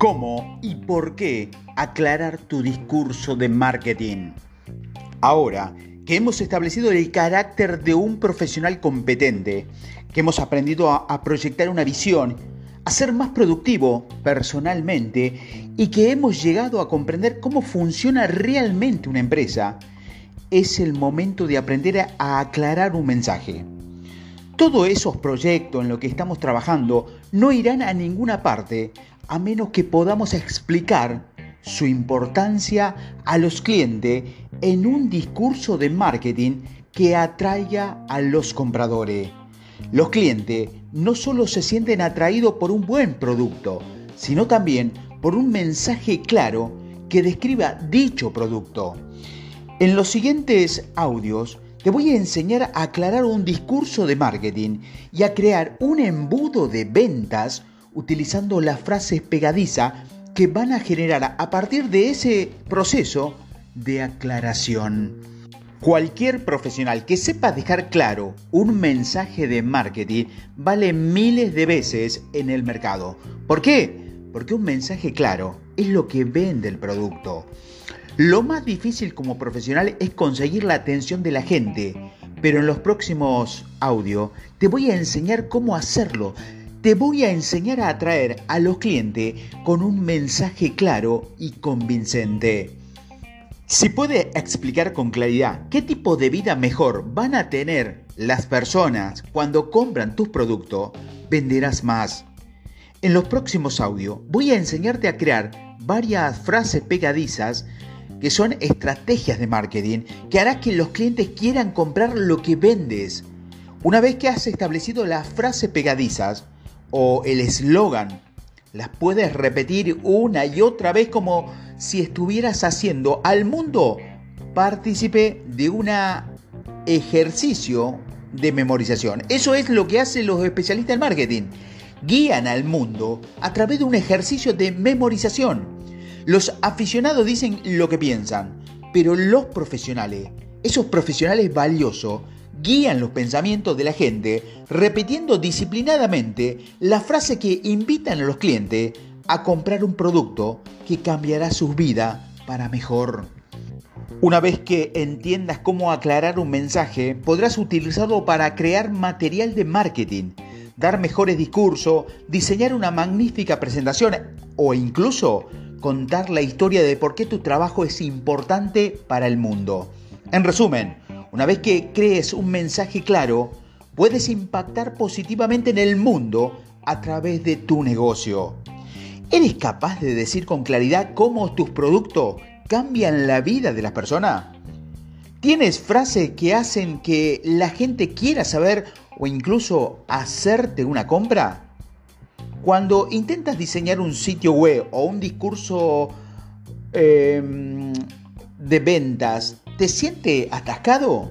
cómo y por qué aclarar tu discurso de marketing. Ahora que hemos establecido el carácter de un profesional competente, que hemos aprendido a, proyectar una visión, a ser más productivo personalmente y que hemos llegado a comprender cómo funciona realmente una empresa, es el momento de aprender a aclarar un mensaje. Todos esos proyectos en los que estamos trabajando no irán a ninguna parte a menos que podamos explicar su importancia a los clientes en un discurso de marketing que atraiga a los compradores. Los clientes no solo se sienten atraídos por un buen producto, sino también por un mensaje claro que describa dicho producto. En los siguientes audios te voy a enseñar a aclarar un discurso de marketing y a crear un embudo de ventas utilizando las frases pegadizas que van a generar a partir de ese proceso de aclaración. Cualquier profesional que sepa dejar claro un mensaje de marketing vale miles de veces en el mercado. ¿Por qué? Porque un mensaje claro es lo que vende el producto. Lo más difícil como profesional es conseguir la atención de la gente, pero en los próximos audios te voy a enseñar cómo hacerlo te voy a enseñar a atraer a los clientes con un mensaje claro y convincente. Si puede explicar con claridad qué tipo de vida mejor van a tener las personas cuando compran tus productos, venderás más. En los próximos audios voy a enseñarte a crear varias frases pegadizas que son estrategias de marketing que hará que los clientes quieran comprar lo que vendes. Una vez que has establecido las frases pegadizas, o el eslogan. Las puedes repetir una y otra vez como si estuvieras haciendo al mundo partícipe de un ejercicio de memorización. Eso es lo que hacen los especialistas en marketing. Guían al mundo a través de un ejercicio de memorización. Los aficionados dicen lo que piensan, pero los profesionales, esos profesionales valiosos, guían los pensamientos de la gente repitiendo disciplinadamente la frase que invitan a los clientes a comprar un producto que cambiará su vida para mejor. Una vez que entiendas cómo aclarar un mensaje, podrás utilizarlo para crear material de marketing, dar mejores discursos, diseñar una magnífica presentación o incluso contar la historia de por qué tu trabajo es importante para el mundo. En resumen, una vez que crees un mensaje claro, puedes impactar positivamente en el mundo a través de tu negocio. ¿Eres capaz de decir con claridad cómo tus productos cambian la vida de las personas? ¿Tienes frases que hacen que la gente quiera saber o incluso hacerte una compra? Cuando intentas diseñar un sitio web o un discurso em, de ventas, ¿Te siente atascado?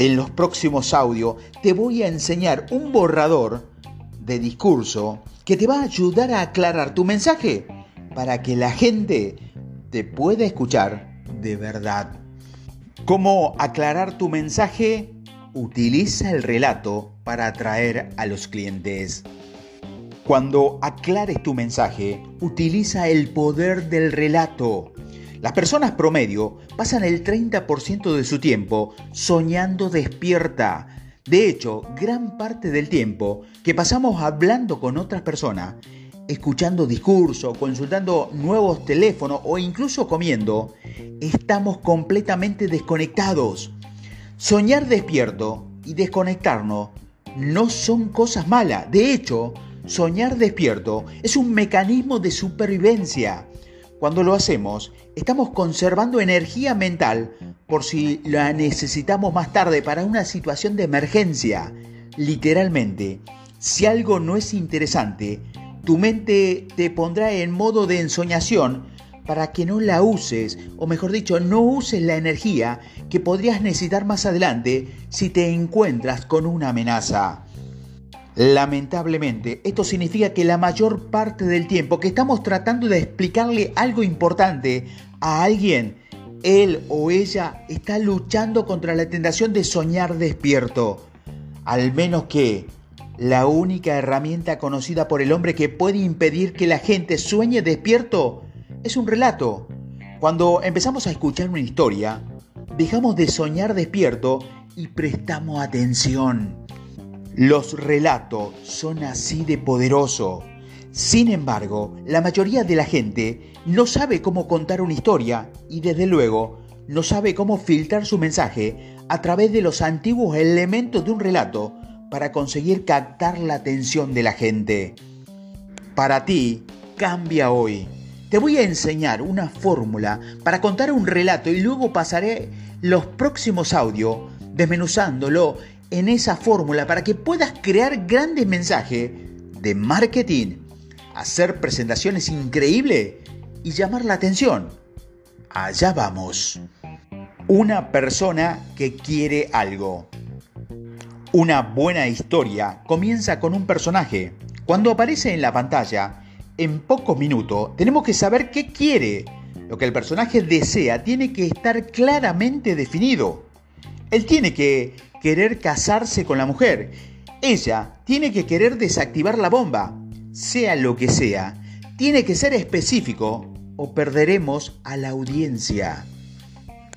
En los próximos audios te voy a enseñar un borrador de discurso que te va a ayudar a aclarar tu mensaje para que la gente te pueda escuchar de verdad. ¿Cómo aclarar tu mensaje? Utiliza el relato para atraer a los clientes. Cuando aclares tu mensaje, utiliza el poder del relato. Las personas promedio pasan el 30% de su tiempo soñando despierta. De hecho, gran parte del tiempo que pasamos hablando con otras personas, escuchando discursos, consultando nuevos teléfonos o incluso comiendo, estamos completamente desconectados. Soñar despierto y desconectarnos no son cosas malas. De hecho, soñar despierto es un mecanismo de supervivencia. Cuando lo hacemos, estamos conservando energía mental por si la necesitamos más tarde para una situación de emergencia. Literalmente, si algo no es interesante, tu mente te pondrá en modo de ensoñación para que no la uses, o mejor dicho, no uses la energía que podrías necesitar más adelante si te encuentras con una amenaza. Lamentablemente, esto significa que la mayor parte del tiempo que estamos tratando de explicarle algo importante a alguien, él o ella está luchando contra la tentación de soñar despierto. Al menos que La única herramienta conocida por el hombre que puede impedir que la gente sueñe despierto es un relato. Cuando empezamos a escuchar una historia, dejamos de soñar despierto y prestamos atención. Los relatos son así de poderosos. Sin embargo, la mayoría de la gente no sabe cómo contar una historia y desde luego no sabe cómo filtrar su mensaje a través de los antiguos elementos de un relato para conseguir captar la atención de la gente. Para ti, cambia hoy. Te voy a enseñar una fórmula para contar un relato y luego pasaré los próximos audios desmenuzándolo en esa fórmula para que puedas crear grandes mensajes de marketing, hacer presentaciones increíbles y llamar la atención. Allá vamos. Una persona que quiere algo. Una buena historia comienza con un personaje. Cuando aparece en la pantalla, en pocos minutos, tenemos que saber qué quiere. Lo que el personaje desea tiene que estar claramente definido. Él tiene que querer casarse con la mujer. Ella tiene que querer desactivar la bomba. Sea lo que sea, tiene que ser específico o perderemos a la audiencia.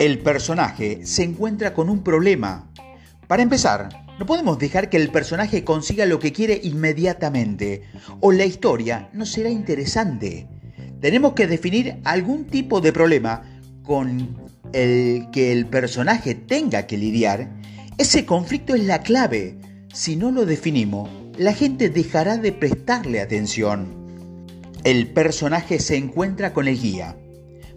El personaje se encuentra con un problema. Para empezar, no podemos dejar que el personaje consiga lo que quiere inmediatamente o la historia no será interesante. Tenemos que definir algún tipo de problema con el que el personaje tenga que lidiar. Ese conflicto es la clave. Si no lo definimos, la gente dejará de prestarle atención. El personaje se encuentra con el guía.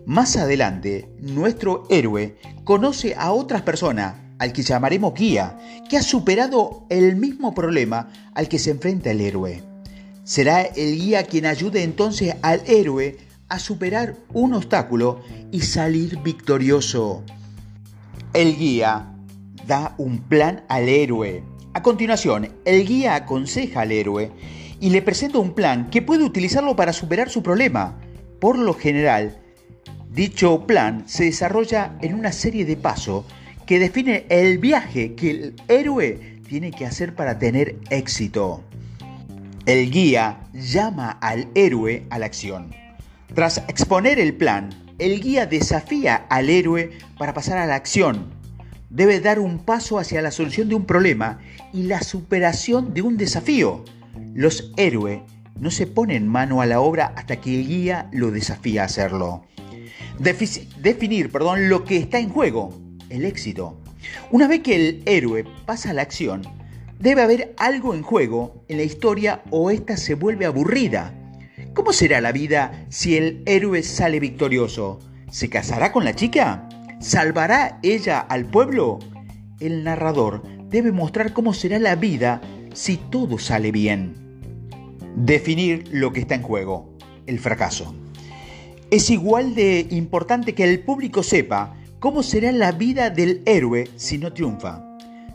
Más adelante, nuestro héroe conoce a otras personas al que llamaremos guía, que ha superado el mismo problema al que se enfrenta el héroe. Será el guía quien ayude entonces al héroe a superar un obstáculo y salir victorioso. El guía da un plan al héroe. A continuación, el guía aconseja al héroe y le presenta un plan que puede utilizarlo para superar su problema. Por lo general, dicho plan se desarrolla en una serie de pasos que define el viaje que el héroe tiene que hacer para tener éxito. El guía llama al héroe a la acción. Tras exponer el plan, el guía desafía al héroe para pasar a la acción. Debe dar un paso hacia la solución de un problema y la superación de un desafío. Los héroes no se ponen mano a la obra hasta que el guía lo desafía a hacerlo. definir perdón, lo que está en juego el éxito. Una vez que el héroe pasa a la acción, debe haber algo en juego en la historia o ésta se vuelve aburrida. ¿Cómo será la vida si el héroe sale victorioso? ¿Se casará con la chica? ¿Salvará ella al pueblo? El narrador debe mostrar cómo será la vida si todo sale bien. Definir lo que está en juego, el fracaso. Es igual de importante que el público sepa ¿Cómo será la vida del héroe si no triunfa?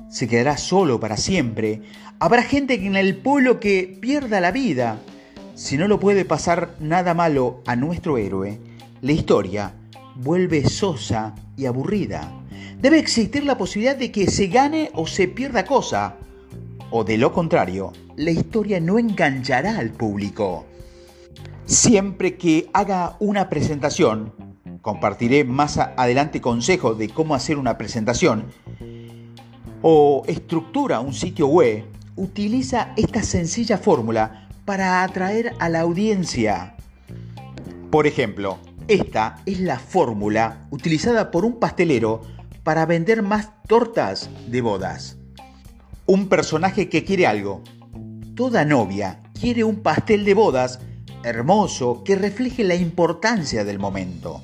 ¿Se quedará solo para siempre? ¿Habrá gente en el pueblo que pierda la vida? Si no lo puede pasar nada malo a nuestro héroe, la historia vuelve sosa y aburrida. Debe existir la posibilidad de que se gane o se pierda cosa. O de lo contrario, la historia no enganchará al público. Siempre que haga una presentación, compartiré más adelante consejos de cómo hacer una presentación, o estructura un sitio web, utiliza esta sencilla fórmula para atraer a la audiencia. Por ejemplo, esta es la fórmula utilizada por un pastelero para vender más tortas de bodas. Un personaje que quiere algo. Toda novia quiere un pastel de bodas hermoso que refleje la importancia del momento.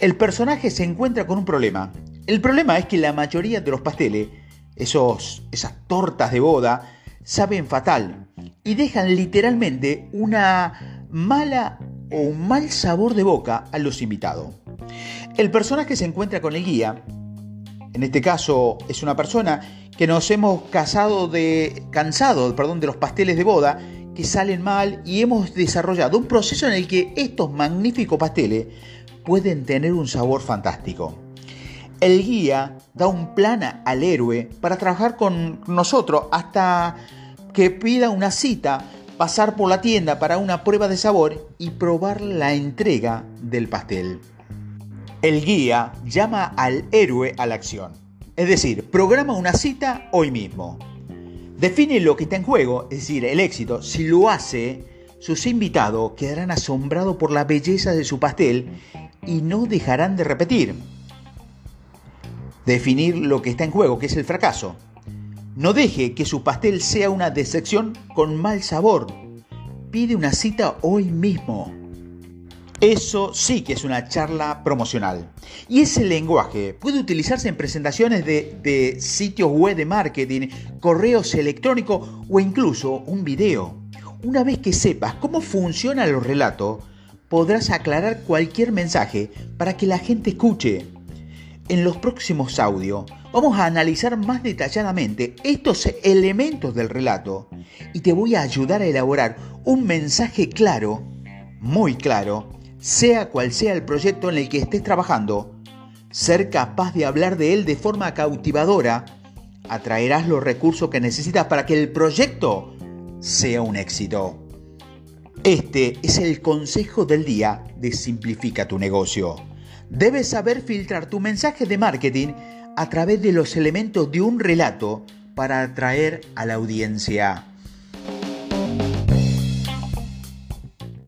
El personaje se encuentra con un problema. El problema es que la mayoría de los pasteles, esos, esas tortas de boda, saben fatal y dejan literalmente una mala o un mal sabor de boca a los invitados. El personaje se encuentra con el guía. En este caso es una persona que nos hemos casado de, cansado de los pasteles de boda que salen mal y hemos desarrollado un proceso en el que estos magníficos pasteles pueden tener un sabor fantástico. El guía da un plan al héroe para trabajar con nosotros hasta que pida una cita, pasar por la tienda para una prueba de sabor y probar la entrega del pastel. El guía llama al héroe a la acción, es decir, programa una cita hoy mismo. Define lo que está en juego, es decir, el éxito. Si lo hace, sus invitados quedarán asombrados por la belleza de su pastel y no dejarán de repetir. Definir lo que está en juego, que es el fracaso. No deje que su pastel sea una decepción con mal sabor. Pide una cita hoy mismo. Eso sí que es una charla promocional. Y ese lenguaje puede utilizarse en presentaciones de, sitios web de marketing, correos electrónicos o incluso un video. Una vez que sepas cómo funcionan los relatos, podrás aclarar cualquier mensaje para que la gente escuche. En los próximos audios vamos a analizar más detalladamente estos elementos del relato y te voy a ayudar a elaborar un mensaje claro, muy claro, sea cual sea el proyecto en el que estés trabajando, ser capaz de hablar de él de forma cautivadora, atraerás los recursos que necesitas para que el proyecto sea un éxito. Este es el consejo del día de Simplifica tu negocio. Debes saber filtrar tu mensaje de marketing a través de los elementos de un relato para atraer a la audiencia.